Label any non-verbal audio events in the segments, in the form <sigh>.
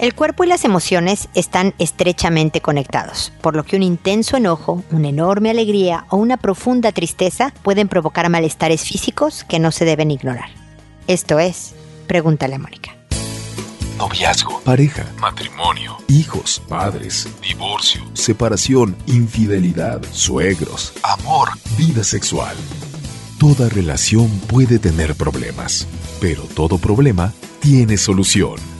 El cuerpo y las emociones están estrechamente conectados, por lo que un intenso enojo, una enorme alegría o una profunda tristeza pueden provocar malestares físicos que no se deben ignorar. Esto es, pregúntale a Mónica. Noviazgo, pareja, matrimonio, hijos, padres, divorcio, separación, infidelidad, suegros, amor, vida sexual. Toda relación puede tener problemas, pero todo problema tiene solución.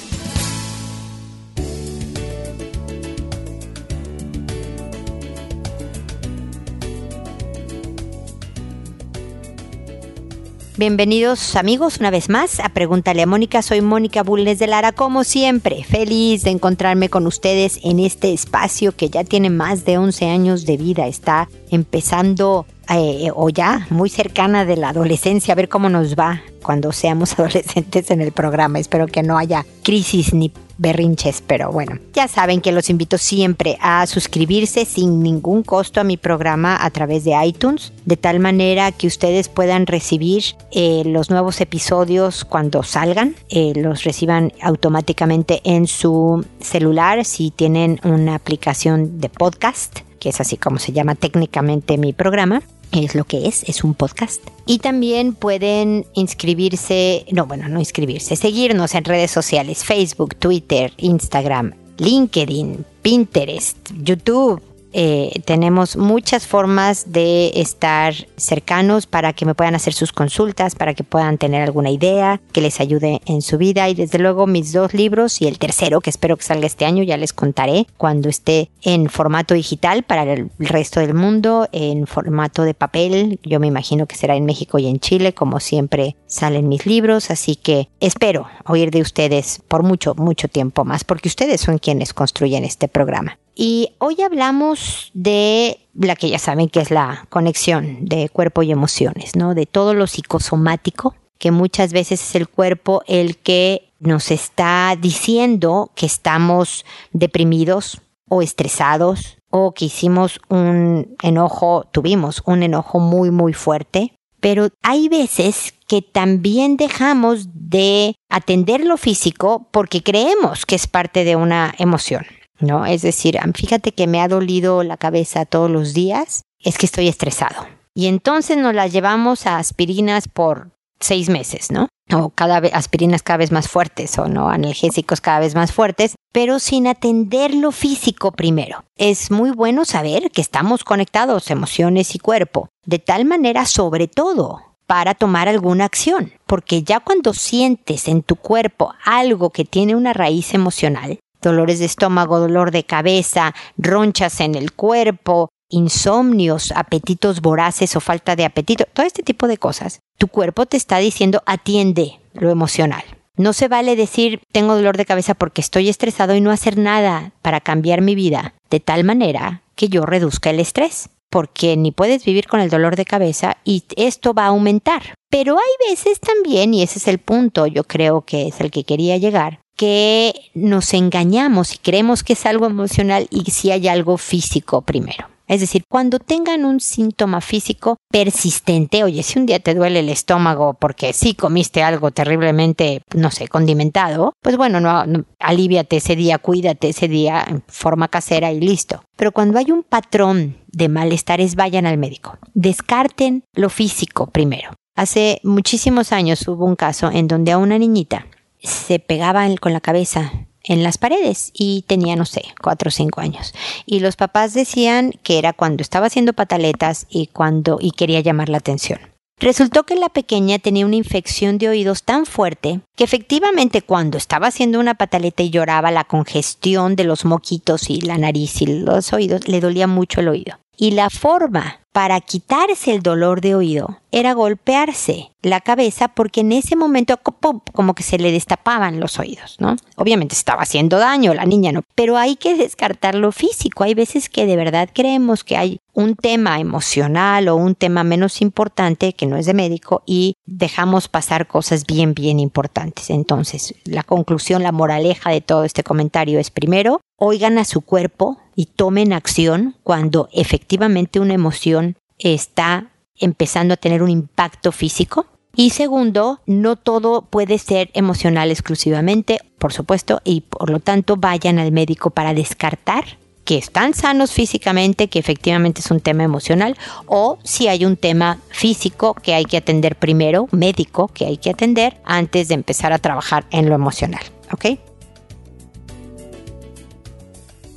Bienvenidos amigos una vez más a Pregúntale a Mónica. Soy Mónica Bulnes de Lara, como siempre, feliz de encontrarme con ustedes en este espacio que ya tiene más de 11 años de vida. Está empezando eh, o ya muy cercana de la adolescencia, a ver cómo nos va cuando seamos <laughs> adolescentes en el programa. Espero que no haya crisis ni berrinches, pero bueno, ya saben que los invito siempre a suscribirse sin ningún costo a mi programa a través de iTunes, de tal manera que ustedes puedan recibir eh, los nuevos episodios cuando salgan, eh, los reciban automáticamente en su celular si tienen una aplicación de podcast que es así como se llama técnicamente mi programa es lo que es, es un podcast. Y también pueden inscribirse, no, bueno, no inscribirse, seguirnos en redes sociales, Facebook, Twitter, Instagram, LinkedIn, Pinterest, YouTube, eh, tenemos muchas formas de estar cercanos para que me puedan hacer sus consultas, para que puedan tener alguna idea que les ayude en su vida. Y desde luego mis dos libros y el tercero que espero que salga este año, ya les contaré cuando esté en formato digital para el resto del mundo, en formato de papel. Yo me imagino que será en México y en Chile, como siempre salen mis libros. Así que espero oír de ustedes por mucho, mucho tiempo más, porque ustedes son quienes construyen este programa. Y hoy hablamos de la que ya saben que es la conexión de cuerpo y emociones, ¿no? De todo lo psicosomático, que muchas veces es el cuerpo el que nos está diciendo que estamos deprimidos o estresados o que hicimos un enojo, tuvimos un enojo muy muy fuerte, pero hay veces que también dejamos de atender lo físico porque creemos que es parte de una emoción. ¿No? Es decir, fíjate que me ha dolido la cabeza todos los días, es que estoy estresado. Y entonces nos las llevamos a aspirinas por seis meses, ¿no? O cada vez aspirinas cada vez más fuertes o no analgésicos cada vez más fuertes, pero sin atender lo físico primero. Es muy bueno saber que estamos conectados emociones y cuerpo, de tal manera sobre todo para tomar alguna acción, porque ya cuando sientes en tu cuerpo algo que tiene una raíz emocional, dolores de estómago, dolor de cabeza, ronchas en el cuerpo, insomnios, apetitos voraces o falta de apetito, todo este tipo de cosas. Tu cuerpo te está diciendo atiende lo emocional. No se vale decir tengo dolor de cabeza porque estoy estresado y no hacer nada para cambiar mi vida de tal manera que yo reduzca el estrés, porque ni puedes vivir con el dolor de cabeza y esto va a aumentar. Pero hay veces también, y ese es el punto, yo creo que es el que quería llegar, que nos engañamos y creemos que es algo emocional y si hay algo físico primero. Es decir, cuando tengan un síntoma físico persistente, oye, si un día te duele el estómago porque sí comiste algo terriblemente, no sé, condimentado, pues bueno, no, no ese día, cuídate ese día en forma casera y listo. Pero cuando hay un patrón de malestares, vayan al médico. Descarten lo físico primero. Hace muchísimos años hubo un caso en donde a una niñita se pegaba con la cabeza en las paredes y tenía, no sé, cuatro o cinco años. Y los papás decían que era cuando estaba haciendo pataletas y cuando y quería llamar la atención. Resultó que la pequeña tenía una infección de oídos tan fuerte que efectivamente cuando estaba haciendo una pataleta y lloraba la congestión de los moquitos y la nariz y los oídos le dolía mucho el oído. Y la forma para quitarse el dolor de oído era golpearse la cabeza porque en ese momento como que se le destapaban los oídos, ¿no? Obviamente estaba haciendo daño la niña, ¿no? Pero hay que descartar lo físico. Hay veces que de verdad creemos que hay un tema emocional o un tema menos importante que no es de médico y dejamos pasar cosas bien, bien importantes. Entonces, la conclusión, la moraleja de todo este comentario es primero, oigan a su cuerpo y tomen acción cuando efectivamente una emoción está empezando a tener un impacto físico. Y segundo, no todo puede ser emocional exclusivamente, por supuesto, y por lo tanto vayan al médico para descartar que están sanos físicamente, que efectivamente es un tema emocional, o si hay un tema físico que hay que atender primero, médico que hay que atender antes de empezar a trabajar en lo emocional. ¿Ok?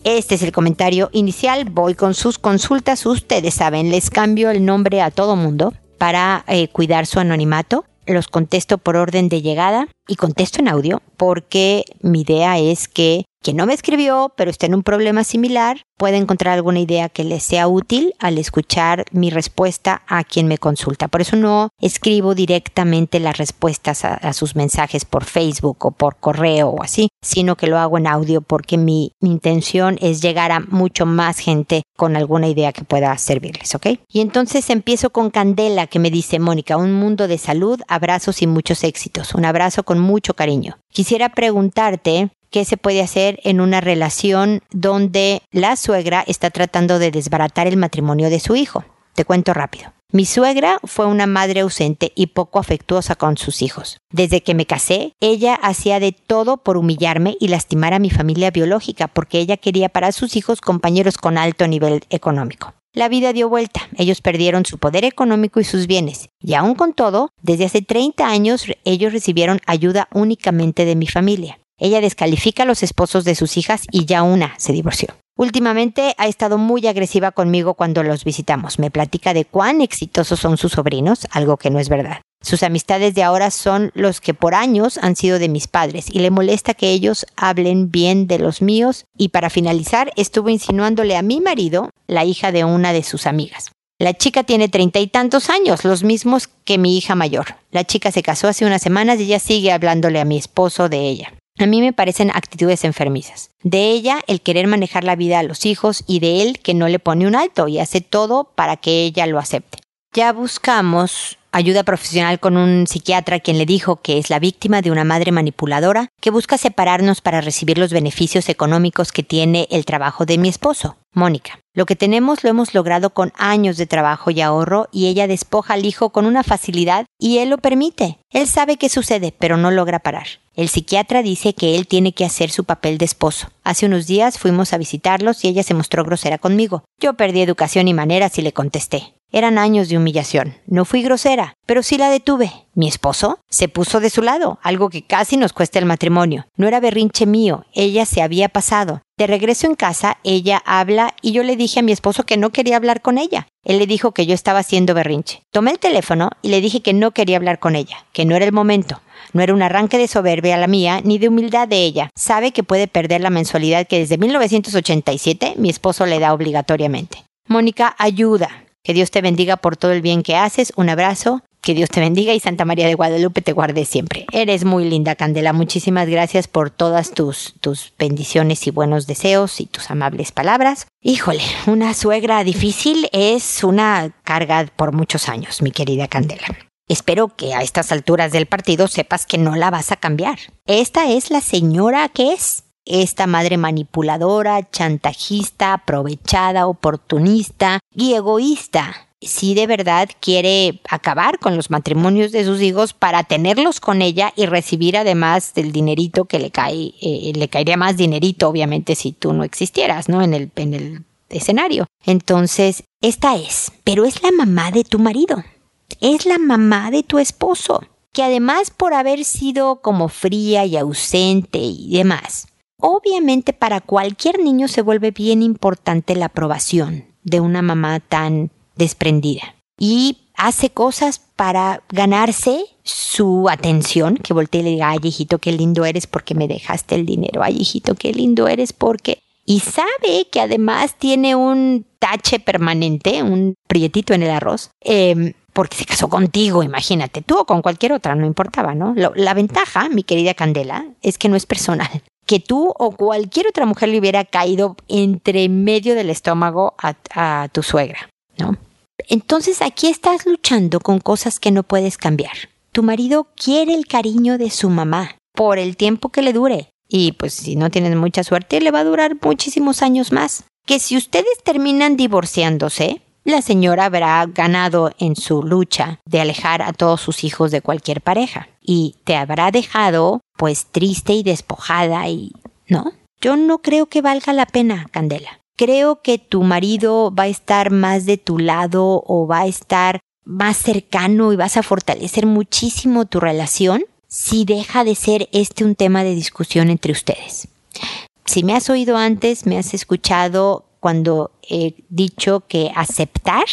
Este es el comentario inicial. Voy con sus consultas. Ustedes saben, les cambio el nombre a todo mundo para eh, cuidar su anonimato. Los contesto por orden de llegada y contesto en audio porque mi idea es que quien no me escribió, pero está en un problema similar, puede encontrar alguna idea que le sea útil al escuchar mi respuesta a quien me consulta. Por eso no escribo directamente las respuestas a, sus mensajes por Facebook o por correo o así, sino que lo hago en audio porque mi, intención es llegar a mucho más gente con alguna idea que pueda servirles, ¿ok? Y entonces empiezo con Candela que me dice, Mónica, un mundo de salud, abrazos y muchos éxitos. Un abrazo con mucho cariño. Quisiera preguntarte qué se puede hacer en una relación donde la suegra está tratando de desbaratar el matrimonio de su hijo. Te cuento rápido. Mi suegra fue una madre ausente y poco afectuosa con sus hijos. Desde que me casé, ella hacía de todo por humillarme y lastimar a mi familia biológica porque ella quería para sus hijos compañeros con alto nivel económico. La vida dio vuelta, ellos perdieron su poder económico y sus bienes, y aún con todo, desde hace 30 años ellos recibieron ayuda únicamente de mi familia. Ella descalifica a los esposos de sus hijas y ya una se divorció. Últimamente ha estado muy agresiva conmigo cuando los visitamos. Me platica de cuán exitosos son sus sobrinos, algo que no es verdad. Sus amistades de ahora son los que por años han sido de mis padres y le molesta que ellos hablen bien de los míos y para finalizar estuvo insinuándole a mi marido, la hija de una de sus amigas. La chica tiene treinta y tantos años, los mismos que mi hija mayor. La chica se casó hace unas semanas y ella sigue hablándole a mi esposo de ella. A mí me parecen actitudes enfermizas. De ella el querer manejar la vida a los hijos y de él que no le pone un alto y hace todo para que ella lo acepte. Ya buscamos ayuda profesional con un psiquiatra quien le dijo que es la víctima de una madre manipuladora que busca separarnos para recibir los beneficios económicos que tiene el trabajo de mi esposo, Mónica. Lo que tenemos lo hemos logrado con años de trabajo y ahorro y ella despoja al hijo con una facilidad y él lo permite. Él sabe qué sucede, pero no logra parar. El psiquiatra dice que él tiene que hacer su papel de esposo. Hace unos días fuimos a visitarlos y ella se mostró grosera conmigo. Yo perdí educación y maneras y le contesté. Eran años de humillación. No fui grosera, pero sí la detuve. Mi esposo se puso de su lado, algo que casi nos cuesta el matrimonio. No era berrinche mío, ella se había pasado. De regreso en casa, ella habla y yo le dije a mi esposo que no quería hablar con ella. Él le dijo que yo estaba haciendo berrinche. Tomé el teléfono y le dije que no quería hablar con ella, que no era el momento. No era un arranque de soberbia la mía, ni de humildad de ella. Sabe que puede perder la mensualidad que desde 1987 mi esposo le da obligatoriamente. Mónica, ayuda. Que Dios te bendiga por todo el bien que haces. Un abrazo. Que Dios te bendiga y Santa María de Guadalupe te guarde siempre. Eres muy linda, Candela. Muchísimas gracias por todas tus, tus bendiciones y buenos deseos y tus amables palabras. Híjole, una suegra difícil es una carga por muchos años, mi querida Candela. Espero que a estas alturas del partido sepas que no la vas a cambiar. Esta es la señora que es esta madre manipuladora, chantajista, aprovechada, oportunista y egoísta. Si de verdad quiere acabar con los matrimonios de sus hijos para tenerlos con ella y recibir además del dinerito que le cae, eh, le caería más dinerito obviamente si tú no existieras, ¿no? En el, en el escenario. Entonces, esta es, pero es la mamá de tu marido, es la mamá de tu esposo, que además por haber sido como fría y ausente y demás, Obviamente para cualquier niño se vuelve bien importante la aprobación de una mamá tan desprendida y hace cosas para ganarse su atención, que voltee y le diga, ay hijito, qué lindo eres porque me dejaste el dinero, ay hijito, qué lindo eres porque... Y sabe que además tiene un tache permanente, un prietito en el arroz, em, porque se casó contigo, imagínate, tú o con cualquier otra, no importaba, ¿no? la ventaja, mi querida Candela, es que no es personal que tú o cualquier otra mujer le hubiera caído entre medio del estómago a, tu suegra, ¿no? Entonces aquí estás luchando con cosas que no puedes cambiar. Tu marido quiere el cariño de su mamá por el tiempo que le dure. Y pues si no tienes mucha suerte, le va a durar muchísimos años más. Que si ustedes terminan divorciándose, la señora habrá ganado en su lucha de alejar a todos sus hijos de cualquier pareja y te habrá dejado pues triste y despojada y... ¿No? Yo no creo que valga la pena, Candela. Creo que tu marido va a estar más de tu lado o va a estar más cercano y vas a fortalecer muchísimo tu relación si deja de ser este un tema de discusión entre ustedes. Si me has oído antes, me has escuchado cuando he dicho que aceptar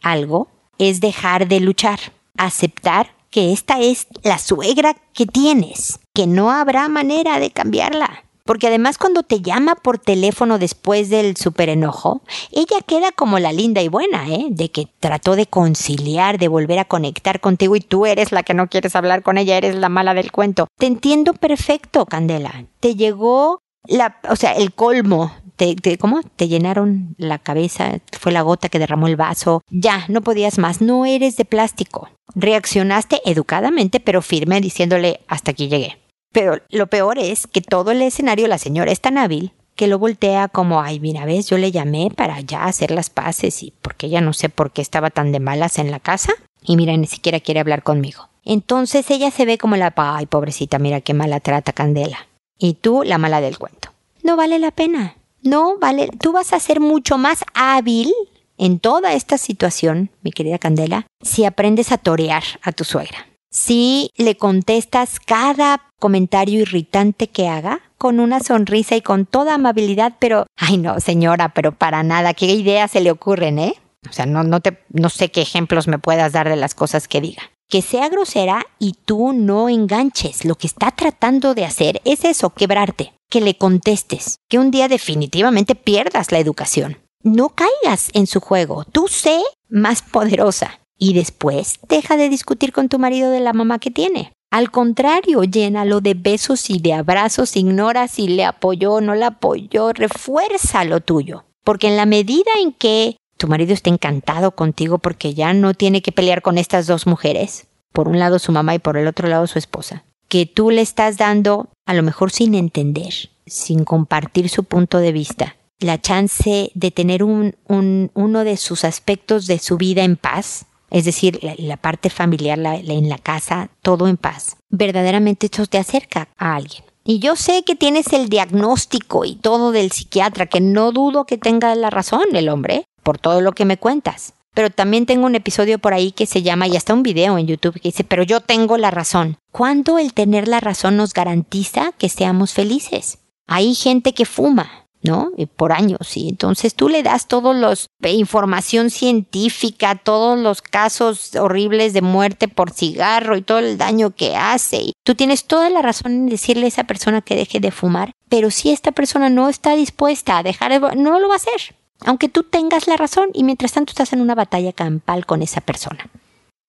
algo es dejar de luchar. Aceptar que esta es la suegra que tienes, que no habrá manera de cambiarla. Porque además cuando te llama por teléfono después del super enojo, ella queda como la linda y buena, ¿eh? De que trató de conciliar, de volver a conectar contigo y tú eres la que no quieres hablar con ella, eres la mala del cuento. Te entiendo perfecto, Candela. Te llegó la, o sea, el colmo te, ¿cómo? Te llenaron la cabeza, fue la gota que derramó el vaso. Ya, no podías más, no eres de plástico. Reaccionaste educadamente pero firme diciéndole hasta aquí llegué. Pero lo peor es que todo el escenario la señora es tan hábil que lo voltea como, ay, mira, ves, yo le llamé para ya hacer las paces y porque ella no sé por qué estaba tan de malas en la casa y mira, ni siquiera quiere hablar conmigo. Entonces ella se ve como la, ay, pobrecita, mira qué mala trata Candela. Y tú, la mala del cuento. No vale la pena. No vale, tú vas a ser mucho más hábil en toda esta situación, mi querida Candela, si aprendes a torear a tu suegra si le contestas cada comentario irritante que haga con una sonrisa y con toda amabilidad, pero, ay no, señora, pero para nada, ¿qué ideas se le ocurren, eh? O sea, no, no, te, no sé qué ejemplos me puedas dar de las cosas que diga. Que sea grosera y tú no enganches. Lo que está tratando de hacer es eso, quebrarte. Que le contestes. Que un día definitivamente pierdas la educación. No caigas en su juego. Tú sé más poderosa y después deja de discutir con tu marido de la mamá que tiene. Al contrario, llénalo de besos y de abrazos, ignora si le apoyó o no le apoyó, refuerza lo tuyo. Porque en la medida en que tu marido está encantado contigo porque ya no tiene que pelear con estas dos mujeres, por un lado su mamá y por el otro lado su esposa, que tú le estás dando, a lo mejor sin entender, sin compartir su punto de vista, la chance de tener un, uno de sus aspectos de su vida en paz, es decir, la, parte familiar en la casa, todo en paz, verdaderamente esto te acerca a alguien. Y yo sé que tienes el diagnóstico y todo del psiquiatra, que no dudo que tenga la razón el hombre, por todo lo que me cuentas. Pero también tengo un episodio por ahí que se llama, y hasta un video en YouTube que dice, pero yo tengo la razón. ¿Cuándo el tener la razón nos garantiza que seamos felices? Hay gente que fuma, ¿no? Por años. Y entonces tú le das todos los eh, información científica, todos los casos horribles de muerte por cigarro y todo el daño que hace. Y tú tienes toda la razón en decirle a esa persona que deje de fumar, pero si esta persona no está dispuesta a dejar de no lo va a hacer. Aunque tú tengas la razón y mientras tanto estás en una batalla campal con esa persona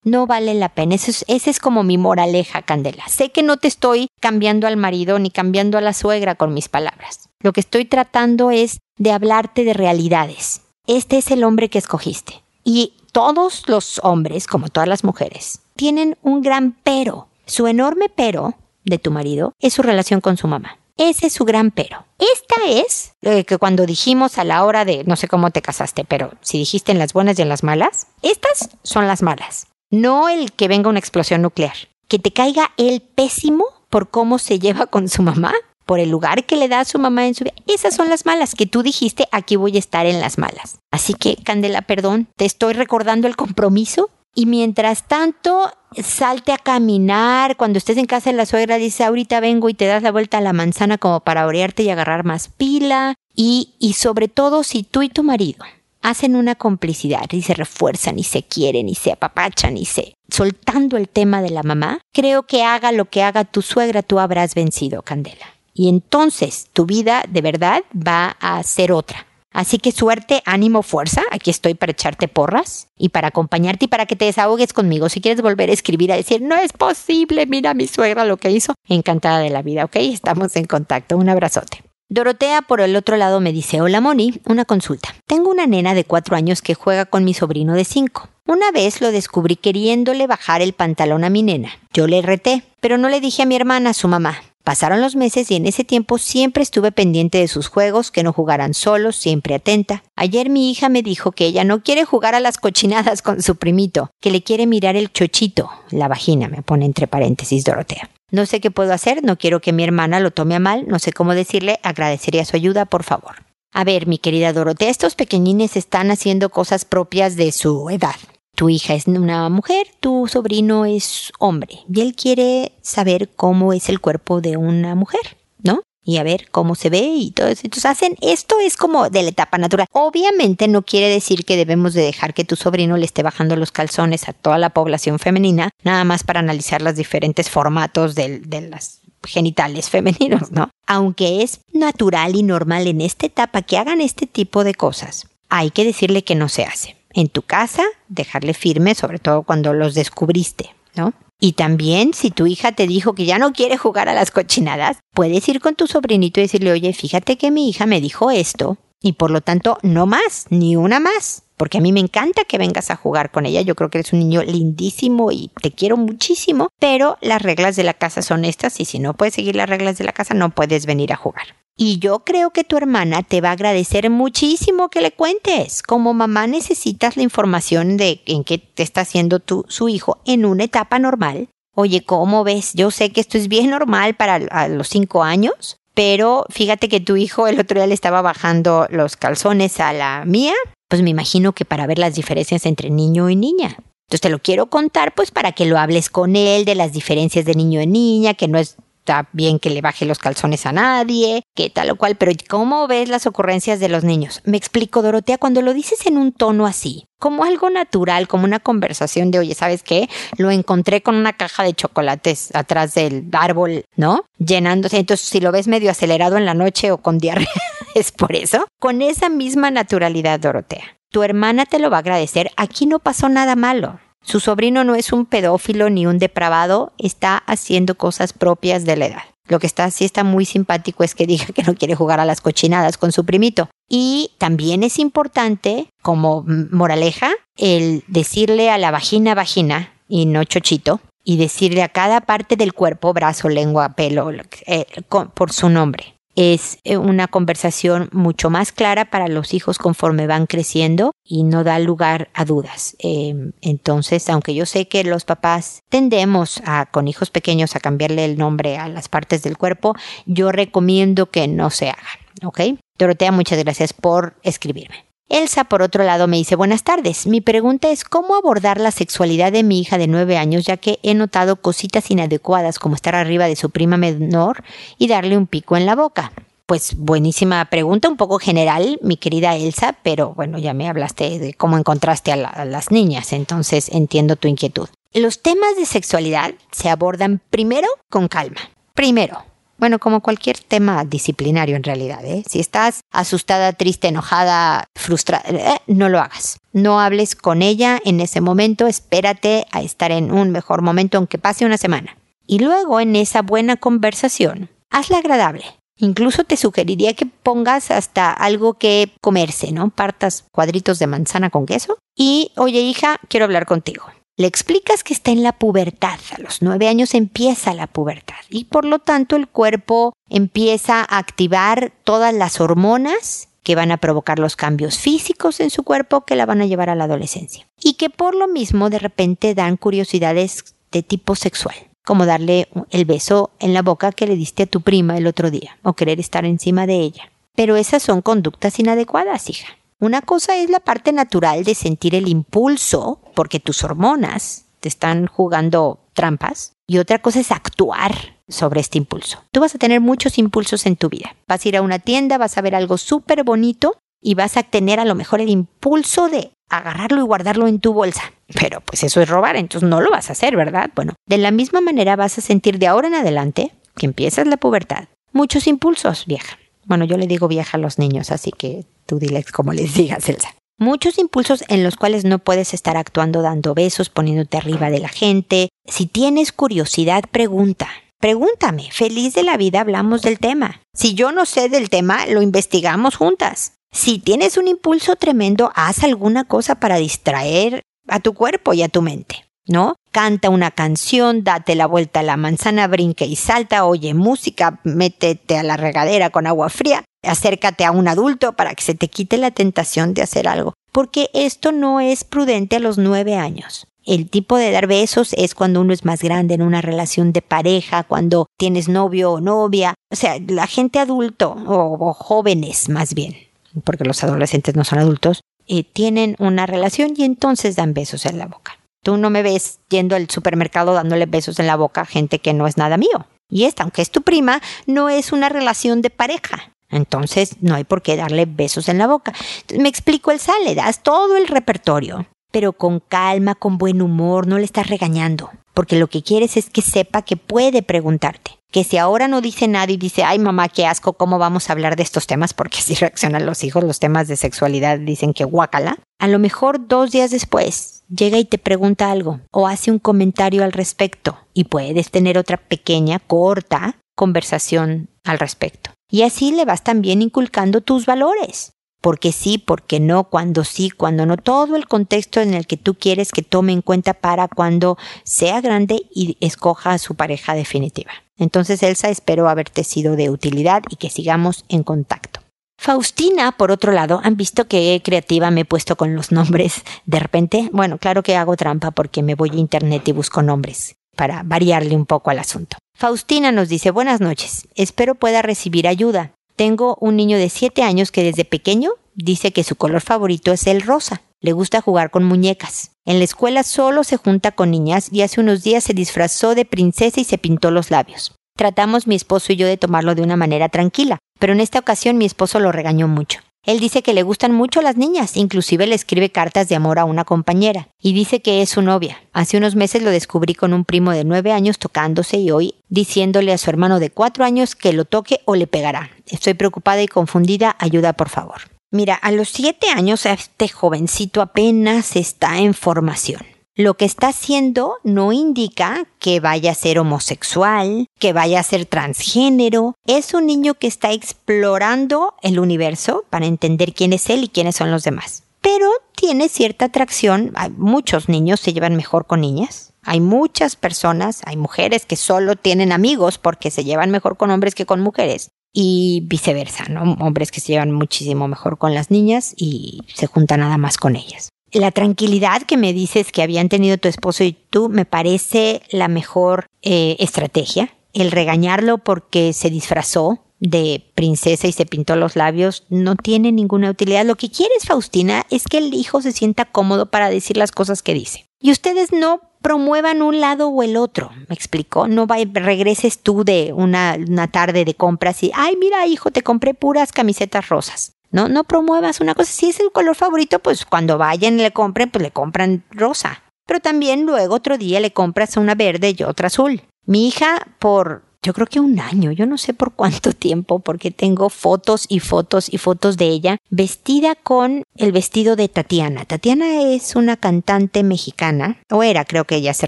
no vale la pena. Esa es, ese es como mi moraleja, Candela. Sé que no te estoy cambiando al marido ni cambiando a la suegra con mis palabras. Lo que estoy tratando es de hablarte de realidades. Este es el hombre que escogiste. Y todos los hombres, como todas las mujeres, tienen un gran pero. Su enorme pero de tu marido es su relación con su mamá. Ese es su gran pero. Esta es eh, que cuando dijimos a la hora de, no sé cómo te casaste, pero si dijiste en las buenas y en las malas, estas son las malas. No el que venga una explosión nuclear. Que te caiga el pésimo por cómo se lleva con su mamá, por el lugar que le da a su mamá en su vida. Esas son las malas que tú dijiste, aquí voy a estar en las malas. Así que, Candela, perdón, te estoy recordando el compromiso. Y mientras tanto, salte a caminar. Cuando estés en casa de la suegra, dice, ahorita vengo y te das la vuelta a la manzana como para orearte y agarrar más pila. Y, y sobre todo, si tú y tu marido hacen una complicidad y se refuerzan y se quieren y se apapachan y se soltando el tema de la mamá, creo que haga lo que haga tu suegra, tú habrás vencido, Candela. Y entonces tu vida de verdad va a ser otra. Así que suerte, ánimo, fuerza. Aquí estoy para echarte porras y para acompañarte y para que te desahogues conmigo. Si quieres volver a escribir a decir, no es posible, mira mi suegra lo que hizo. Encantada de la vida, ¿ok? Estamos en contacto. Un abrazote. Dorotea por el otro lado me dice, hola Moni, una consulta. Tengo una nena de cuatro años que juega con mi sobrino de cinco. Una vez lo descubrí queriéndole bajar el pantalón a mi nena. Yo le reté, pero no le dije a mi hermana, su mamá. Pasaron los meses y en ese tiempo siempre estuve pendiente de sus juegos, que no jugaran solos, siempre atenta. Ayer mi hija me dijo que ella no quiere jugar a las cochinadas con su primito, que le quiere mirar el chochito, la vagina, me pone entre paréntesis Dorotea. No sé qué puedo hacer, no quiero que mi hermana lo tome a mal, no sé cómo decirle, agradecería su ayuda, por favor. A ver, mi querida Dorotea, estos pequeñines están haciendo cosas propias de su edad. Tu hija es una mujer, tu sobrino es hombre, y él quiere saber cómo es el cuerpo de una mujer, ¿no? Y a ver cómo se ve y todo eso. Entonces hacen, esto es como de la etapa natural. Obviamente no quiere decir que debemos de dejar que tu sobrino le esté bajando los calzones a toda la población femenina, nada más para analizar los diferentes formatos de, de las genitales <laughs> femeninos, ¿no? Aunque es natural y normal en esta etapa que hagan este tipo de cosas, hay que decirle que no se hace. En tu casa, dejarle firme, sobre todo cuando los descubriste, ¿no? Y también, si tu hija te dijo que ya no quiere jugar a las cochinadas, puedes ir con tu sobrinito y decirle, oye, fíjate que mi hija me dijo esto, y por lo tanto, no más, ni una más. Porque a mí me encanta que vengas a jugar con ella. Yo creo que eres un niño lindísimo y te quiero muchísimo. Pero las reglas de la casa son estas y si no puedes seguir las reglas de la casa no puedes venir a jugar. Y yo creo que tu hermana te va a agradecer muchísimo que le cuentes. Como mamá necesitas la información de en qué te está haciendo tu, su hijo en una etapa normal. Oye, ¿cómo ves? Yo sé que esto es bien normal para los cinco años, pero fíjate que tu hijo el otro día le estaba bajando los calzones a la mía. Pues me imagino que para ver las diferencias entre niño y niña. Entonces te lo quiero contar pues para que lo hables con él de las diferencias de niño y niña, que no es está bien que le baje los calzones a nadie, que tal o cual, pero ¿cómo ves las ocurrencias de los niños? Me explico, Dorotea, cuando lo dices en un tono así, como algo natural, como una conversación de, oye, ¿sabes qué? Lo encontré con una caja de chocolates atrás del árbol, ¿no? Llenándose. Entonces, si lo ves medio acelerado en la noche o con diarrea, <laughs> es por eso. Con esa misma naturalidad, Dorotea. Tu hermana te lo va a agradecer. Aquí no pasó nada malo. Su sobrino no es un pedófilo ni un depravado, está haciendo cosas propias de la edad. Lo que está sí está muy simpático es que diga que no quiere jugar a las cochinadas con su primito. Y también es importante, como moraleja, el decirle a la vagina vagina y no chochito, y decirle a cada parte del cuerpo, brazo, lengua, pelo, eh, por su nombre es eh, una conversación mucho más clara para los hijos conforme van creciendo y no da lugar a dudas. Em, entonces, aunque yo sé que los papás tendemos a, con hijos pequeños a cambiarle el nombre a las partes del cuerpo, yo recomiendo que no se hagan. ¿Ok? Dorotea, muchas gracias por escribirme. Elsa, por otro lado, me dice buenas tardes. Mi pregunta es cómo abordar la sexualidad de mi hija de nueve años, ya que he notado cositas inadecuadas como estar arriba de su prima menor y darle un pico en la boca. Pues buenísima pregunta, un poco general, mi querida Elsa, pero bueno, ya me hablaste de cómo encontraste a, a las niñas, entonces entiendo tu inquietud. Los temas de sexualidad se abordan primero con calma. Primero, bueno, como cualquier tema disciplinario en realidad, ¿eh? Si estás asustada, triste, enojada, frustrada, eh, no lo hagas. No hables con ella en ese momento, espérate a estar en un mejor momento aunque pase una semana. Y luego en esa buena conversación, hazla agradable. Incluso te sugeriría que pongas hasta algo que comerse, ¿no? Partas cuadritos de manzana con queso. Y, oye hija, quiero hablar contigo. Le explicas que está en la pubertad. A los nueve años empieza la pubertad y por lo tanto el cuerpo empieza a activar todas las hormonas que van a provocar los cambios físicos en su cuerpo que la van a llevar a la adolescencia. Y que por lo mismo de repente dan curiosidades de tipo sexual, como darle el beso en la boca que le diste a tu prima el otro día, o querer estar encima de ella. Pero esas son conductas inadecuadas, hija. Una cosa es la parte natural de sentir el impulso, porque tus hormonas te están jugando trampas, y otra cosa es actuar sobre este impulso. Tú vas a tener muchos impulsos en tu vida. Vas a ir a una tienda, vas a ver algo súper bonito y vas a tener a lo mejor el impulso de agarrarlo y guardarlo en tu bolsa. Pero pues eso es robar, entonces no lo vas a hacer, ¿verdad? Bueno, de la misma manera vas a sentir de ahora en adelante, que empiezas la pubertad, muchos impulsos, vieja. Bueno, yo le digo vieja a los niños, así que tú diles como les digas, Elsa. Muchos impulsos en los cuales no puedes estar actuando dando besos, poniéndote arriba de la gente. Si tienes curiosidad, pregunta. Pregúntame. Feliz de la vida hablamos del tema. Si yo no sé del tema, lo investigamos juntas. Si tienes un impulso tremendo, haz alguna cosa para distraer a tu cuerpo y a tu mente. ¿no? Canta una canción, date la vuelta a la manzana, brinque y salta, oye música, métete a la regadera con agua fría, acércate a un adulto para que se te quite la tentación de hacer algo. Porque esto no es prudente a los nueve años. El tipo de dar besos es cuando uno es más grande en una relación de pareja, cuando tienes novio o novia. O sea, la gente adulto o, jóvenes más bien, porque los adolescentes no son adultos, eh, tienen una relación y entonces dan besos en la boca. Tú no me ves yendo al supermercado dándole besos en la boca a gente que no es nada mío. Y esta, aunque es tu prima, no es una relación de pareja. Entonces no hay por qué darle besos en la boca. me explico el sal, le das todo el repertorio, pero con calma, con buen humor, no le estás regañando, porque lo que quieres es que sepa que puede preguntarte. Que si ahora no dice nada y dice, ay mamá, qué asco, ¿cómo vamos a hablar de estos temas? Porque si <laughs> reaccionan los hijos, los temas de sexualidad dicen que guácala. A lo mejor dos días después llega y te pregunta algo o hace un comentario al respecto y puedes tener otra pequeña, corta conversación al respecto. Y así le vas también inculcando tus valores. Porque sí, porque no, cuando sí, cuando no, todo el contexto en el que tú quieres que tome en cuenta para cuando sea grande y escoja a su pareja definitiva. Entonces, Elsa, espero haberte sido de utilidad y que sigamos en contacto. Faustina, por otro lado, han visto qué creativa me he puesto con los nombres de repente. Bueno, claro que hago trampa porque me voy a internet y busco nombres para variarle un poco al asunto. Faustina nos dice buenas noches, espero pueda recibir ayuda. Tengo un niño de 7 años que desde pequeño dice que su color favorito es el rosa. Le gusta jugar con muñecas. En la escuela solo se junta con niñas y hace unos días se disfrazó de princesa y se pintó los labios. Tratamos mi esposo y yo de tomarlo de una manera tranquila, pero en esta ocasión mi esposo lo regañó mucho. Él dice que le gustan mucho las niñas, inclusive le escribe cartas de amor a una compañera, y dice que es su novia. Hace unos meses lo descubrí con un primo de nueve años tocándose y hoy diciéndole a su hermano de cuatro años que lo toque o le pegará. Estoy preocupada y confundida, ayuda por favor. Mira, a los siete años este jovencito apenas está en formación lo que está haciendo no indica que vaya a ser homosexual, que vaya a ser transgénero. Es un niño que está explorando el universo para entender quién es él y quiénes son los demás. Pero tiene cierta atracción. Muchos niños se llevan mejor con niñas. Hay muchas personas, hay mujeres que solo tienen amigos porque se llevan mejor con hombres que con mujeres y viceversa, ¿no? Hombres que se llevan muchísimo mejor con las niñas y se juntan nada más con ellas la tranquilidad que me dices que habían tenido tu esposo y tú me parece la mejor eh, estrategia. El regañarlo porque se disfrazó de princesa y se pintó los labios no tiene ninguna utilidad. Lo que quieres, Faustina, es que el hijo se sienta cómodo para decir las cosas que dice. Y ustedes no promuevan un lado o el otro, me explicó. No regreses tú de una tarde de compras y, ay, mira, hijo, te compré puras camisetas rosas. No, no promuevas una cosa. Si es el color favorito, pues cuando vayan y le compren, pues le compran rosa. Pero también luego otro día le compras una verde y otra azul. Mi hija, por yo creo que un año, yo no sé por cuánto <laughs> tiempo, porque tengo fotos y fotos y fotos de ella vestida con el vestido de Tatiana. Tatiana es una cantante mexicana, o era, creo que ella se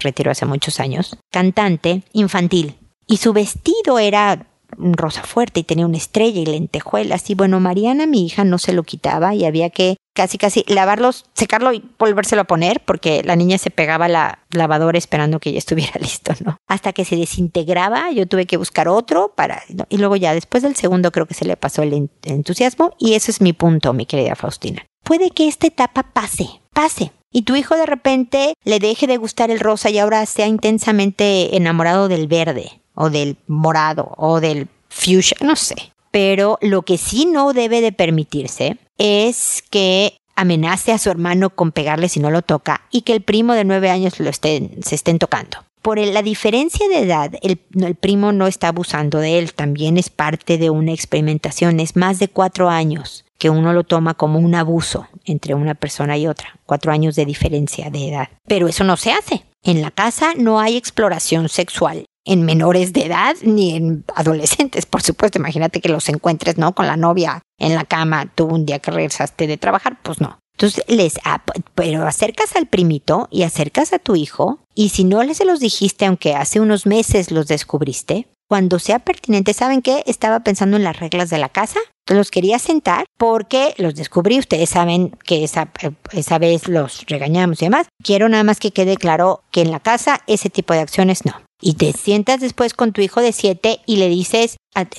retiró hace muchos años, cantante infantil. Y su vestido era rosa fuerte y tenía una estrella y lentejuelas. Y bueno, Mariana, mi hija, no se lo quitaba y había que casi casi lavarlos, secarlo y volvérselo a poner porque la niña se pegaba la lavadora esperando que ya estuviera <laughs> listo, ¿no? Hasta que se desintegraba, yo tuve que buscar otro para y luego ya después del segundo creo que se le pasó el entusiasmo y ese es mi punto, mi querida Faustina. Puede que esta etapa pase, pase. Y tu hijo de repente le deje de gustar el rosa y ahora sea intensamente enamorado del verde o del morado o del fuchsia, no sé. Pero lo que sí no debe de permitirse es que amenace a su hermano con pegarle si no lo toca y que el primo de nueve años lo estén, se estén tocando. Por la diferencia de edad, el, el, primo no está abusando de él, también es parte de una experimentación, es más de cuatro años que uno lo toma como un abuso entre una persona y otra, cuatro años de diferencia de edad. Pero eso no se hace. En la casa no hay exploración sexual en menores de edad ni en adolescentes, por supuesto. Imagínate que los encuentres, ¿no? Con la novia en la cama, tú un día que regresaste de trabajar, pues no. Entonces les, pero acercas al primito y acercas a tu hijo y si no les se los dijiste, aunque hace unos meses los descubriste, cuando sea pertinente, ¿saben qué? Estaba pensando en las reglas de la casa los quería sentar porque los descubrí. Ustedes saben que esa, esa vez los regañamos y demás. Quiero nada más que quede claro que en la casa ese tipo de acciones no. Y te sientas después con tu hijo de siete y le dices,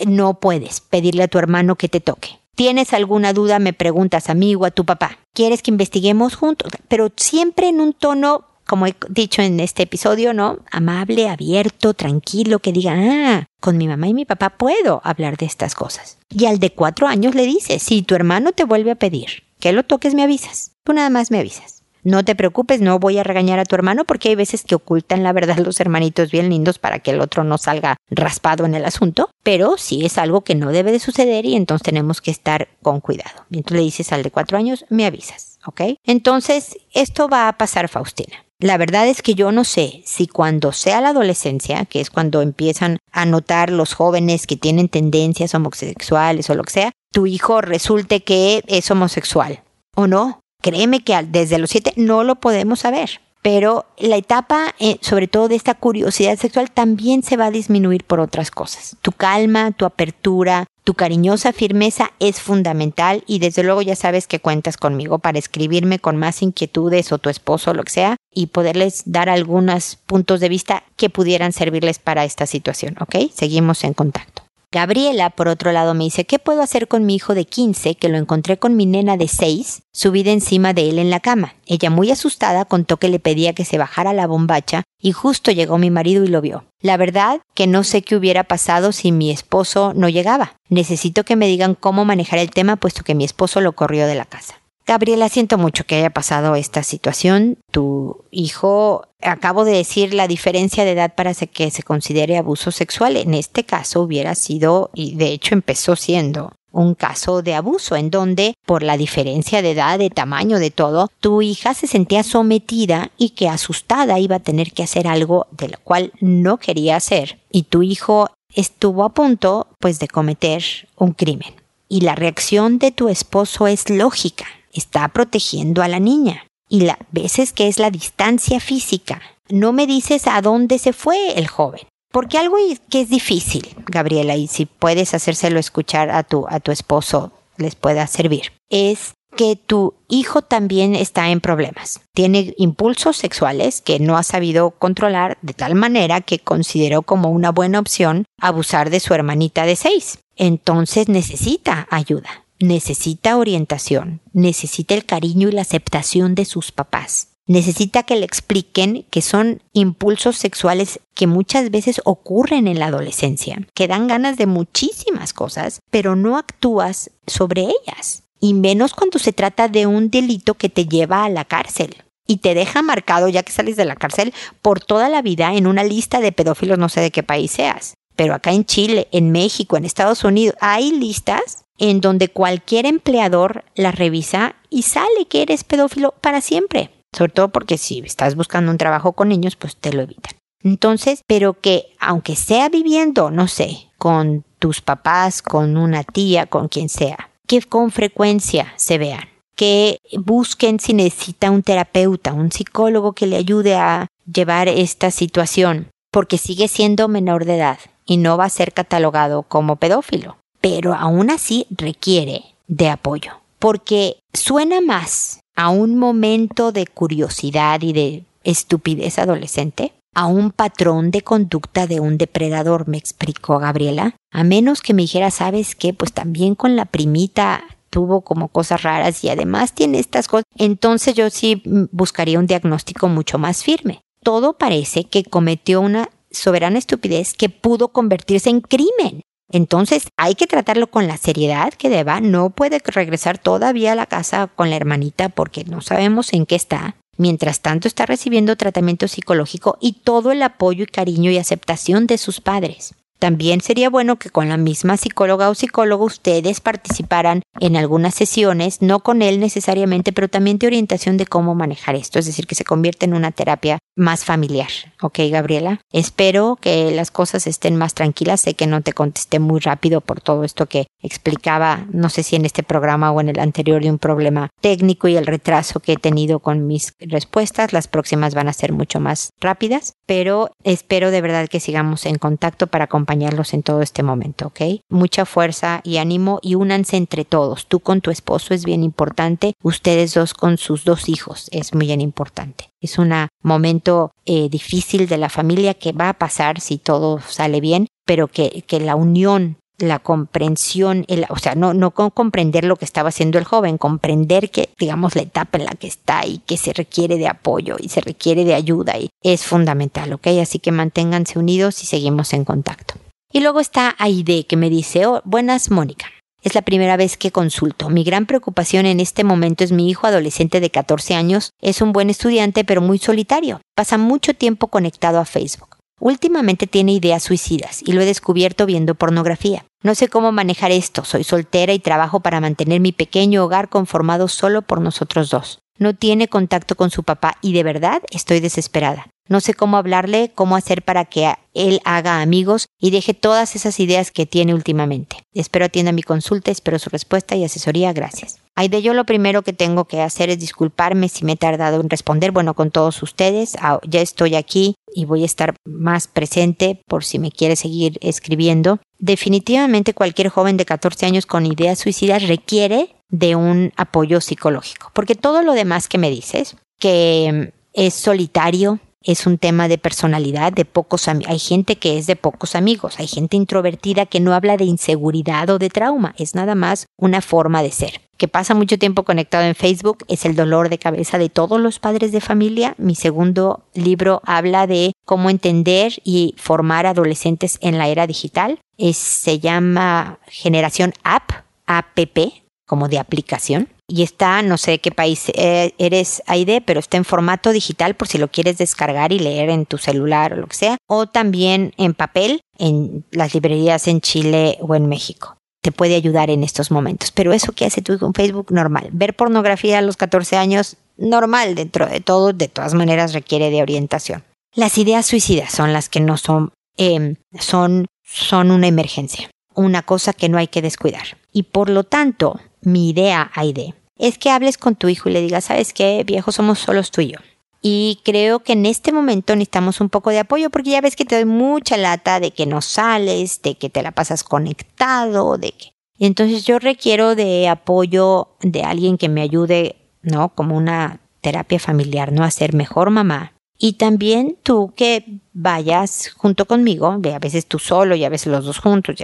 no puedes pedirle a tu hermano que te toque. ¿Tienes alguna duda? Me preguntas a mí o a tu papá. ¿Quieres que investiguemos juntos? Pero siempre en un tono como he dicho en este episodio, ¿no? Amable, abierto, tranquilo, que diga, ah, con mi mamá y mi papá puedo hablar de estas cosas. Y al de cuatro años le dice, si tu hermano te vuelve a pedir que lo toques, me avisas. Tú nada más me avisas. No te preocupes, no voy a regañar a tu hermano porque hay veces que ocultan la verdad los hermanitos bien lindos para que el otro no salga raspado en el asunto, pero sí es algo que no debe de suceder y entonces tenemos que estar con cuidado. Entonces le dices al de cuatro años, me avisas, ¿ok? Entonces, esto va a pasar, Faustina. La verdad es que yo no sé si cuando sea la adolescencia, que es cuando empiezan a notar los jóvenes que tienen tendencias homosexuales o lo que sea, tu hijo resulte que es homosexual o no. Créeme que desde los siete no lo podemos saber. Pero la etapa, eh, sobre todo de esta curiosidad sexual, también se va a disminuir por otras cosas. Tu calma, tu apertura, tu cariñosa firmeza es fundamental y desde luego ya sabes que cuentas conmigo para escribirme con más inquietudes o tu esposo lo que sea y poderles dar algunos puntos de vista que pudieran servirles para esta situación, ¿ok? Seguimos en contacto. Gabriela, por otro lado, me dice, ¿qué puedo hacer con mi hijo de 15 que lo encontré con mi nena de 6 subida encima de él en la cama? Ella, muy asustada, contó que le pedía que se bajara la bombacha y justo llegó mi marido y lo vio. La verdad que no sé qué hubiera pasado si mi esposo no llegaba. Necesito que me digan cómo manejar el tema puesto que mi esposo lo corrió de la casa. Gabriela, siento mucho que haya pasado esta situación. Tu hijo, acabo de decir la diferencia de edad para que se considere abuso sexual. En este caso hubiera sido, y de hecho empezó siendo, un caso de abuso en donde, por la diferencia de edad, de tamaño, de todo, tu hija se sentía sometida y que asustada iba a tener que hacer algo de lo cual no quería hacer. Y tu hijo estuvo a punto, pues, de cometer un crimen. Y la reacción de tu esposo es lógica está protegiendo a la niña. Y la veces que es la distancia física. No me dices a dónde se fue el joven. Porque algo que es difícil, Gabriela, y si puedes hacérselo escuchar a tu, a tu esposo, les pueda servir, es que tu hijo también está en problemas. Tiene impulsos sexuales que no ha sabido controlar de tal manera que consideró como una buena opción abusar de su hermanita de seis. Entonces necesita ayuda necesita orientación, necesita el cariño y la aceptación de sus papás. Necesita que le expliquen que son impulsos sexuales que muchas veces ocurren en la adolescencia, que dan ganas de muchísimas cosas, pero no actúas sobre ellas. Y menos cuando se trata de un delito que te lleva a la cárcel y te deja marcado ya que sales de la cárcel por toda la vida en una lista de pedófilos, no sé de qué país seas. Pero acá en Chile, en México, en Estados Unidos, hay listas en donde cualquier empleador la revisa y sale que eres pedófilo para siempre. Sobre todo porque si estás buscando un trabajo con niños, pues te lo evitan. Entonces, pero que aunque sea viviendo, no sé, con tus papás, con una tía, con quien sea, que con frecuencia se vean, que busquen si necesita un terapeuta, un psicólogo que le ayude a llevar esta situación, porque sigue siendo menor de edad y no va a ser catalogado como pedófilo pero aún así requiere de apoyo, porque suena más a un momento de curiosidad y de estupidez adolescente, a un patrón de conducta de un depredador, me explicó Gabriela, a menos que me dijera, ¿sabes qué? Pues también con la primita tuvo como cosas raras y además tiene estas cosas, entonces yo sí buscaría un diagnóstico mucho más firme. Todo parece que cometió una soberana estupidez que pudo convertirse en crimen. Entonces hay que tratarlo con la seriedad que deba. No puede regresar todavía a la casa con la hermanita porque no sabemos en qué está. Mientras tanto está recibiendo tratamiento psicológico y todo el apoyo y cariño y aceptación de sus padres. También sería bueno que con la misma psicóloga o psicólogo ustedes participaran en algunas sesiones, no con él necesariamente, pero también de orientación de cómo manejar esto, es decir, que se convierte en una terapia más familiar. ¿Ok, Gabriela? Espero que las cosas estén más tranquilas. Sé que no te contesté muy rápido por todo esto que explicaba, no sé si en este programa o en el anterior, de un problema técnico y el retraso que he tenido con mis respuestas. Las próximas van a ser mucho más rápidas, pero espero de verdad que sigamos en contacto para acompañar acompañarlos en todo este momento, ¿ok? Mucha fuerza y ánimo y únanse entre todos. Tú con tu esposo es bien importante, ustedes dos con sus dos hijos es muy bien importante. Es un momento eh, difícil de la familia que va a pasar si todo sale bien, pero que, la unión la comprensión, o sea, no, no comprender lo que estaba haciendo el joven, comprender que, digamos, la etapa en la que está y que se requiere de apoyo y se requiere de ayuda y es fundamental, ¿ok? Así que manténganse unidos y seguimos en contacto. Y luego está Aide que me dice, oh, buenas Mónica. Es la primera vez que consulto. Mi gran preocupación en este momento es mi hijo adolescente de 14 años. Es un buen estudiante pero muy solitario. Pasa mucho tiempo conectado a Facebook. Últimamente tiene ideas suicidas y lo he descubierto viendo pornografía. No sé cómo manejar esto. Soy soltera y trabajo para mantener mi pequeño hogar conformado solo por nosotros dos. No tiene contacto con su papá y de verdad estoy desesperada. No sé cómo hablarle, cómo hacer para que él haga amigos y deje todas esas ideas que tiene últimamente. Espero atienda mi consulta, espero su respuesta y asesoría. Gracias. de yo lo primero que tengo que hacer es disculparme si me he tardado en responder. Bueno, con todos ustedes, ya estoy aquí y voy a estar más presente por si me quiere seguir escribiendo. Definitivamente cualquier joven de 14 años con ideas suicidas requiere de un apoyo psicológico, porque todo lo demás que me dices, que es solitario, es un tema de personalidad, de pocos hay gente que es de pocos amigos, hay gente introvertida que no habla de inseguridad o de trauma, es nada más una forma de ser. Que pasa mucho tiempo conectado en Facebook es el dolor de cabeza de todos los padres de familia. Mi segundo libro habla de cómo entender y formar adolescentes en la era digital. se llama Generación App, APP, como de aplicación y está, no sé qué país eh, eres AID, pero está en formato digital por si lo quieres descargar y leer en tu celular o lo que sea, o también en papel en las librerías en Chile o en México. Te puede ayudar en estos momentos. Pero eso que hace hijo en Facebook, normal. Ver pornografía a los 14 años, normal dentro de todo, de todas maneras requiere de orientación. Las ideas suicidas son las que no son, em, son, son una emergencia, una cosa que no hay que descuidar. Y por lo tanto, mi idea, Aide, es que hables con tu hijo y le digas, ¿sabes qué, viejo? Somos solos tú y yo. Y creo que en este momento necesitamos un poco de apoyo porque ya ves que te doy mucha lata de que no sales, de que te la pasas conectado, de que... Entonces yo requiero de apoyo de alguien que me ayude, ¿no? Como una terapia familiar, ¿no? A ser mejor mamá. Y también tú que vayas junto conmigo, a veces tú solo y a veces los dos juntos,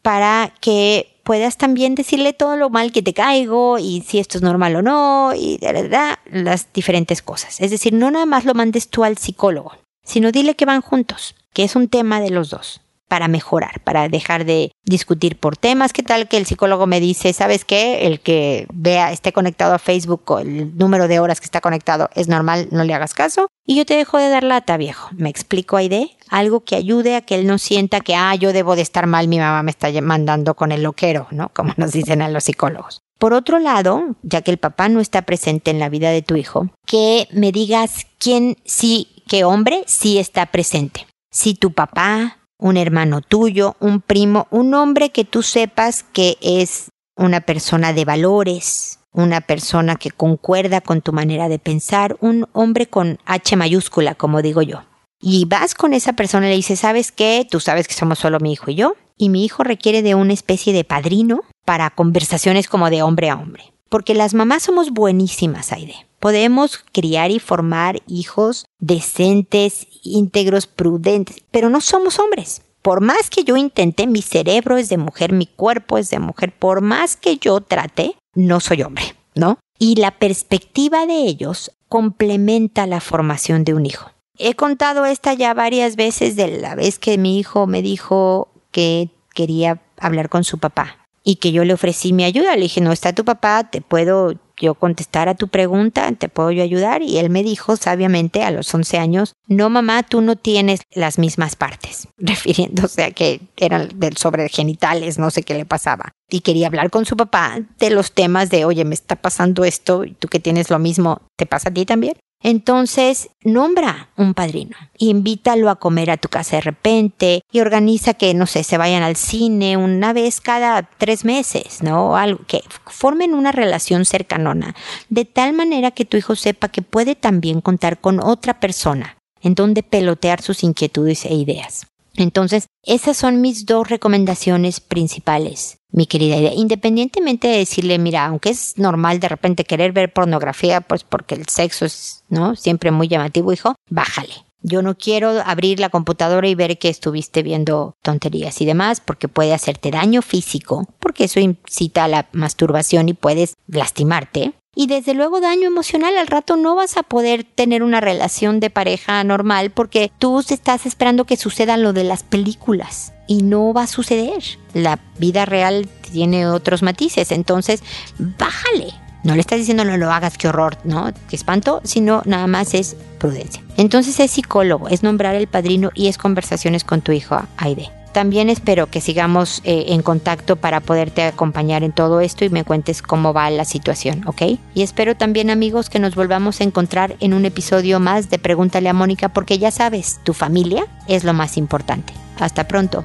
para que puedas también decirle todo lo mal que te caigo y si esto es normal o no y de verdad las diferentes cosas. Es decir, no nada más lo mandes tú al psicólogo, sino dile que van juntos, que es un tema de los dos para mejorar, para dejar de discutir por temas. ¿Qué tal que el psicólogo me dice, sabes qué? El que vea, esté conectado a Facebook el número de horas que está conectado es normal, no le hagas caso. Y yo te dejo de dar lata, viejo. Me explico, Aide, algo que ayude a que él no sienta que, ah, yo debo de estar mal, mi mamá me está mandando con el loquero, ¿no? Como nos dicen a los psicólogos. Por otro lado, ya que el papá no está presente en la vida de tu hijo, que me digas quién sí, qué hombre sí está presente. Si tu papá, un hermano tuyo, un primo, un hombre que tú sepas que es una persona de valores, una persona que concuerda con tu manera de pensar, un hombre con H mayúscula, como digo yo. Y vas con esa persona y le dices, ¿sabes qué? Tú sabes que somos solo mi hijo y yo. Y mi hijo requiere de una especie de padrino para conversaciones como de hombre a hombre. Porque las mamás somos buenísimas, Aide. Podemos criar y formar hijos decentes, íntegros, prudentes, pero no somos hombres. Por más que yo intente, mi cerebro es de mujer, mi cuerpo es de mujer, por más que yo trate, no soy hombre, ¿no? Y la perspectiva de ellos complementa la formación de un hijo. He contado esta ya varias veces de la vez que mi hijo me dijo que quería hablar con su papá y que yo le ofrecí mi ayuda. Le dije, no está tu papá, te puedo yo contestar a tu pregunta, te puedo yo ayudar. Y él me dijo sabiamente a los 11 años, no mamá, tú no tienes las mismas partes, <laughs> refiriéndose a que eran del sobre genitales, no sé qué le pasaba. Y quería hablar con su papá de los temas de, oye, me está pasando esto, tú que tienes lo mismo, ¿te pasa a ti también? Entonces, nombra un padrino, invítalo a comer a tu casa de repente y organiza que, no sé, se vayan al cine una vez cada tres meses, ¿no? Algo que formen una relación cercanona, de tal manera que tu hijo sepa que puede también contar con otra persona en donde pelotear sus inquietudes e ideas. Entonces, esas son mis dos recomendaciones principales, mi querida idea. Independientemente de decirle, mira, aunque es normal de repente querer ver pornografía, pues porque el sexo es, ¿no? Siempre muy llamativo, hijo, bájale. Yo no quiero abrir la computadora y ver que estuviste viendo tonterías y demás porque puede hacerte daño físico, porque eso incita a la masturbación y puedes lastimarte. Y desde luego daño emocional, al rato no vas a poder tener una relación de pareja normal porque tú estás esperando que suceda lo de las películas y no va a suceder. La vida real tiene otros matices, entonces bájale. No le estás diciendo no lo hagas, qué horror, ¿no? Qué espanto, sino nada más es prudencia. Entonces es psicólogo, es nombrar el padrino y es conversaciones con tu hijo Aide. También espero que sigamos eh, en contacto para poderte acompañar en todo esto y me cuentes cómo va la situación, ¿ok? Y espero también amigos que nos volvamos a encontrar en un episodio más de Pregúntale a Mónica porque ya sabes, tu familia es lo más importante. Hasta pronto.